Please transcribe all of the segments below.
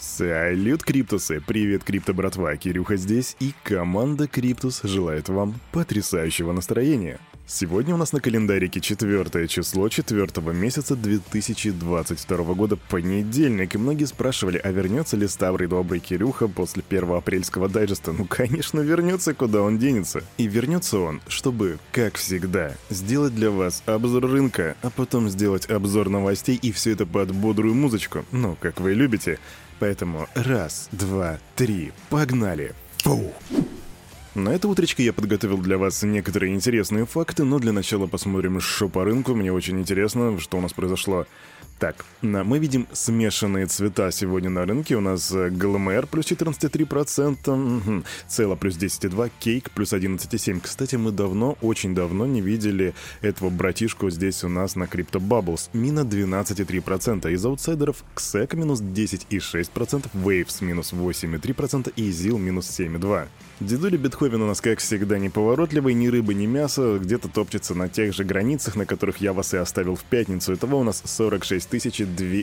Салют, Криптусы! Привет, Крипто братва! Кирюха здесь, и команда Криптус желает вам потрясающего настроения. Сегодня у нас на календарике четвертое число четвертого месяца 2022 года, понедельник, и многие спрашивали, а вернется ли старый добрый Кирюха после первого апрельского дайджеста? Ну, конечно, вернется, куда он денется. И вернется он, чтобы, как всегда, сделать для вас обзор рынка, а потом сделать обзор новостей, и все это под бодрую музычку, ну, как вы любите. Поэтому раз, два, три, погнали! Фу! На это утречко я подготовил для вас некоторые интересные факты, но для начала посмотрим, что по рынку. Мне очень интересно, что у нас произошло. Так, мы видим смешанные цвета сегодня на рынке. У нас э, ГЛМР плюс 14,3%, угу. Цела плюс 10,2%, Кейк плюс 11,7%. Кстати, мы давно, очень давно не видели этого братишку здесь у нас на Crypto Bubbles. Мина 12,3%. Из аутсайдеров XSEC минус 10,6%, Waves минус 8,3% и ZIL минус 7,2%. Дедуля Бетховен у нас, как всегда, неповоротливый, ни рыбы, ни мясо, где-то топчется на тех же границах, на которых я вас и оставил в пятницу. Итого у нас 46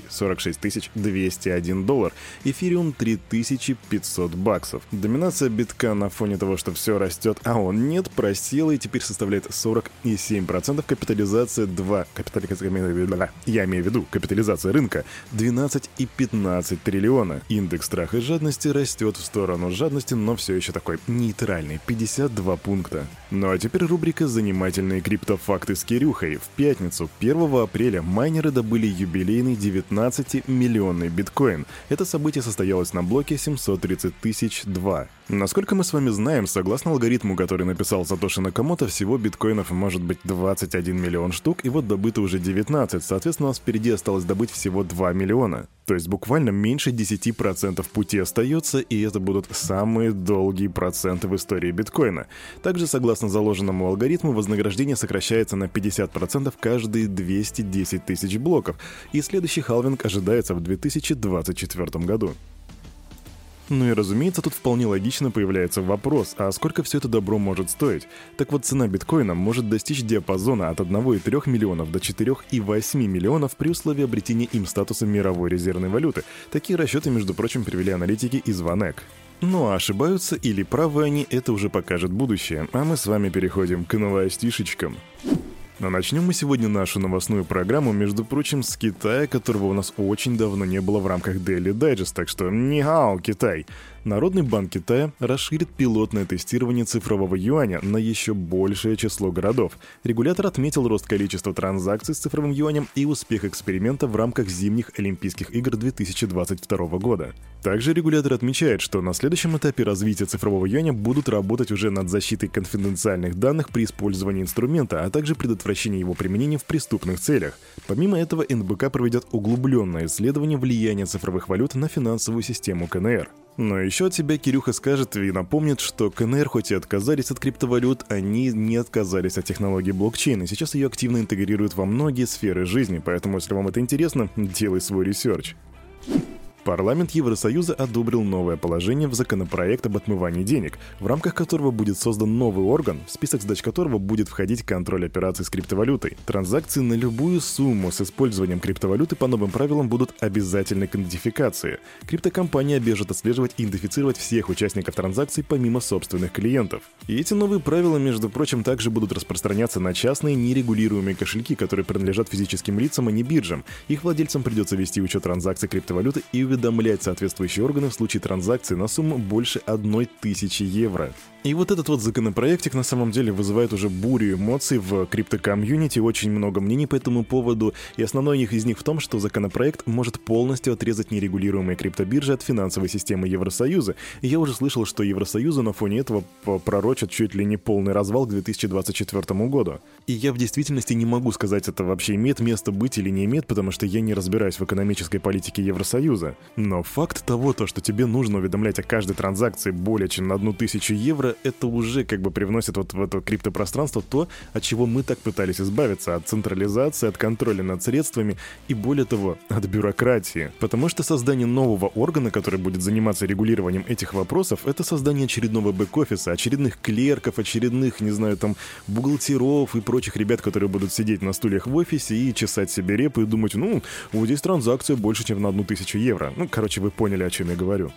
46 201 доллар. Эфириум 3500 баксов. Доминация битка на фоне того, что все растет, а он нет, просела и теперь составляет 47%. Капитализация 2. Капитализация, я имею в виду капитализация рынка 12,15 триллиона. Индекс страха и жадности растет в сторону жадности, но все еще такой нейтральный, 52 пункта. Ну а теперь рубрика «Занимательные криптофакты с Кирюхой». В пятницу, 1 апреля, майнеры добыли юбилейный 19-миллионный биткоин. Это событие состоялось на блоке 730 тысяч 2. Насколько мы с вами знаем, согласно алгоритму, который написал Сатоши Накамото, всего биткоинов может быть 21 миллион штук, и вот добыто уже 19, соответственно, у нас впереди осталось добыть всего 2 миллиона. То есть буквально меньше 10% пути остается, и это будут самые долгие проценты в истории биткоина. Также, согласно заложенному алгоритму, вознаграждение сокращается на 50% каждые 210 тысяч блоков, и следующий халвинг ожидается в 2024 году. Ну и разумеется, тут вполне логично появляется вопрос, а сколько все это добро может стоить? Так вот, цена биткоина может достичь диапазона от 1,3 миллионов до 4,8 миллионов при условии обретения им статуса мировой резервной валюты. Такие расчеты, между прочим, привели аналитики из Ванек. Ну а ошибаются или правы они, это уже покажет будущее. А мы с вами переходим к новостишечкам. Но начнем мы сегодня нашу новостную программу, между прочим, с Китая, которого у нас очень давно не было в рамках Daily Digest, так что нихао, Китай! Народный банк Китая расширит пилотное тестирование цифрового юаня на еще большее число городов. Регулятор отметил рост количества транзакций с цифровым юанем и успех эксперимента в рамках зимних Олимпийских игр 2022 года. Также регулятор отмечает, что на следующем этапе развития цифрового юаня будут работать уже над защитой конфиденциальных данных при использовании инструмента, а также предотвращение его применения в преступных целях. Помимо этого, НБК проведет углубленное исследование влияния цифровых валют на финансовую систему КНР. Но еще от себя Кирюха скажет и напомнит, что КНР хоть и отказались от криптовалют, они не отказались от технологии блокчейна. Сейчас ее активно интегрируют во многие сферы жизни, поэтому если вам это интересно, делай свой research. Парламент Евросоюза одобрил новое положение в законопроект об отмывании денег, в рамках которого будет создан новый орган, в список задач которого будет входить контроль операций с криптовалютой. Транзакции на любую сумму с использованием криптовалюты по новым правилам будут обязательны к идентификации. Криптокомпания обяжет отслеживать и идентифицировать всех участников транзакций помимо собственных клиентов. И эти новые правила, между прочим, также будут распространяться на частные нерегулируемые кошельки, которые принадлежат физическим лицам, а не биржам. Их владельцам придется вести учет транзакций криптовалюты и уведомлять соответствующие органы в случае транзакции на сумму больше 1000 евро. И вот этот вот законопроектик на самом деле вызывает уже бурю эмоций в криптокомьюнити, очень много мнений по этому поводу, и основной из них в том, что законопроект может полностью отрезать нерегулируемые криптобиржи от финансовой системы Евросоюза. И я уже слышал, что Евросоюзу на фоне этого пророчат чуть ли не полный развал к 2024 году. И я в действительности не могу сказать, это вообще имеет место быть или не имеет, потому что я не разбираюсь в экономической политике Евросоюза. Но факт того, то, что тебе нужно уведомлять о каждой транзакции более чем на одну тысячу евро, это уже как бы привносит вот в это криптопространство то, от чего мы так пытались избавиться, от централизации, от контроля над средствами и, более того, от бюрократии. Потому что создание нового органа, который будет заниматься регулированием этих вопросов, это создание очередного бэк-офиса, очередных клерков, очередных, не знаю, там, бухгалтеров и прочих ребят, которые будут сидеть на стульях в офисе и чесать себе репы и думать, ну, вот здесь транзакция больше, чем на одну тысячу евро. Доллара. Ну, короче, вы поняли, о чем я говорю.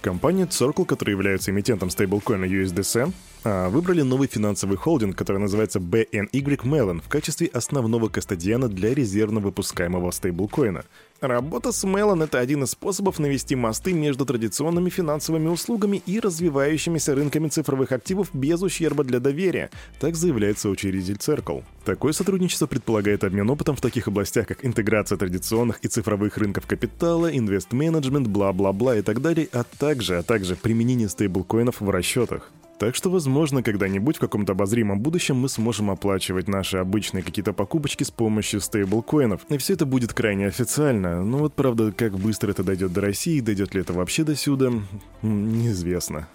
Компания Circle, которая является эмитентом стейблкоина USDC, а, выбрали новый финансовый холдинг, который называется BNY Mellon в качестве основного кастодиана для резервно выпускаемого стейблкоина. Работа с Mellon — это один из способов навести мосты между традиционными финансовыми услугами и развивающимися рынками цифровых активов без ущерба для доверия, так заявляется учредитель Circle. Такое сотрудничество предполагает обмен опытом в таких областях, как интеграция традиционных и цифровых рынков капитала, инвест-менеджмент, бла-бла-бла и так далее, а также, а также применение стейблкоинов в расчетах. Так что, возможно, когда-нибудь в каком-то обозримом будущем мы сможем оплачивать наши обычные какие-то покупочки с помощью стейблкоинов. И все это будет крайне официально. Но вот, правда, как быстро это дойдет до России, дойдет ли это вообще до сюда, неизвестно.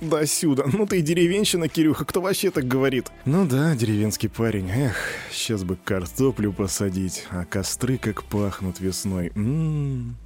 До сюда. Ну ты и деревенщина, Кирюха, кто вообще так говорит? Ну да, деревенский парень. Эх, сейчас бы картоплю посадить, а костры как пахнут весной. Ммм.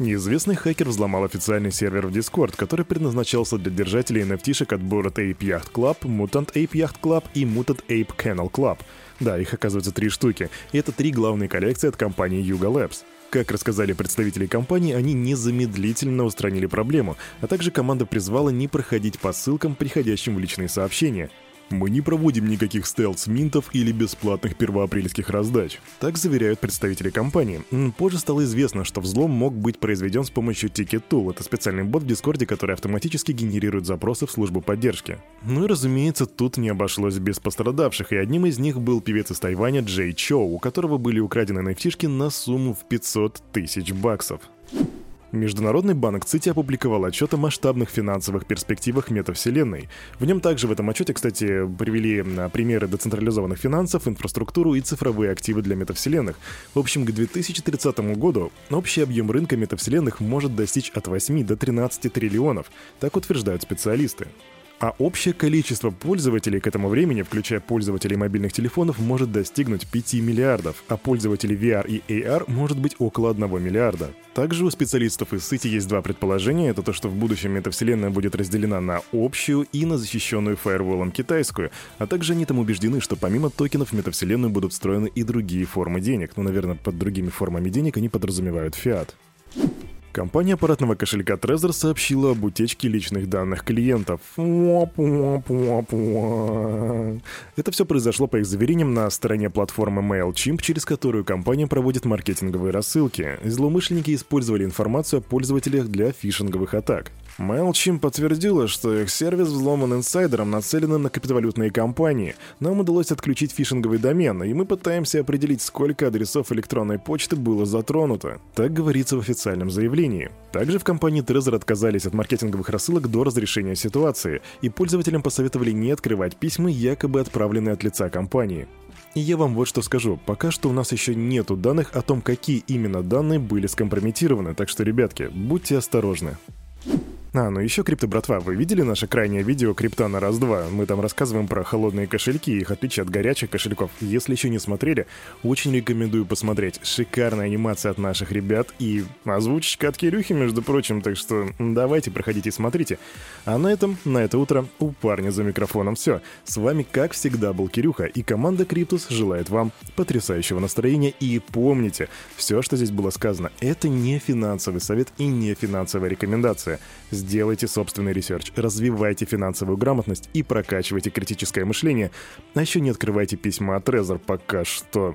Неизвестный хакер взломал официальный сервер в Discord, который предназначался для держателей NFT-шек от Bored Ape Yacht Club, Mutant Ape Yacht Club и Mutant Ape Kennel Club. Да, их оказывается три штуки, и это три главные коллекции от компании Yuga Labs. Как рассказали представители компании, они незамедлительно устранили проблему, а также команда призвала не проходить по ссылкам, приходящим в личные сообщения. Мы не проводим никаких стелс-минтов или бесплатных первоапрельских раздач. Так заверяют представители компании. Позже стало известно, что взлом мог быть произведен с помощью Ticket Tool. Это специальный бот в Дискорде, который автоматически генерирует запросы в службу поддержки. Ну и разумеется, тут не обошлось без пострадавших, и одним из них был певец из Тайваня Джей Чоу, у которого были украдены nft на сумму в 500 тысяч баксов. Международный банк ЦИТИ опубликовал отчет о масштабных финансовых перспективах метавселенной. В нем также в этом отчете, кстати, привели примеры децентрализованных финансов, инфраструктуру и цифровые активы для метавселенных. В общем, к 2030 году общий объем рынка метавселенных может достичь от 8 до 13 триллионов, так утверждают специалисты. А общее количество пользователей к этому времени, включая пользователей мобильных телефонов, может достигнуть 5 миллиардов, а пользователей VR и AR может быть около 1 миллиарда. Также у специалистов из сети есть два предположения. Это то, что в будущем метавселенная будет разделена на общую и на защищенную фаерволом китайскую. А также они там убеждены, что помимо токенов в метавселенную будут встроены и другие формы денег. Ну, наверное, под другими формами денег они подразумевают фиат. Компания аппаратного кошелька Trezor сообщила об утечке личных данных клиентов. Это все произошло по их заверениям на стороне платформы MailChimp, через которую компания проводит маркетинговые рассылки. Злоумышленники использовали информацию о пользователях для фишинговых атак. MailChimp подтвердила, что их сервис взломан инсайдером, нацеленным на криптовалютные компании. Нам удалось отключить фишинговый домен, и мы пытаемся определить, сколько адресов электронной почты было затронуто. Так говорится в официальном заявлении. Также в компании Trezor отказались от маркетинговых рассылок до разрешения ситуации, и пользователям посоветовали не открывать письма, якобы отправленные от лица компании. И я вам вот что скажу. Пока что у нас еще нету данных о том, какие именно данные были скомпрометированы, так что, ребятки, будьте осторожны. А, ну еще крипто, братва, вы видели наше крайнее видео крипта на раз-два? Мы там рассказываем про холодные кошельки и их отличие от горячих кошельков. Если еще не смотрели, очень рекомендую посмотреть. Шикарная анимация от наших ребят и озвучечка от Кирюхи, между прочим, так что давайте, проходите и смотрите. А на этом, на это утро, у парня за микрофоном все. С вами, как всегда, был Кирюха, и команда Криптус желает вам потрясающего настроения. И помните, все, что здесь было сказано, это не финансовый совет и не финансовая рекомендация. Сделайте собственный research, развивайте финансовую грамотность и прокачивайте критическое мышление. А еще не открывайте письма от Trezor пока что.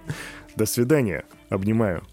До свидания. Обнимаю.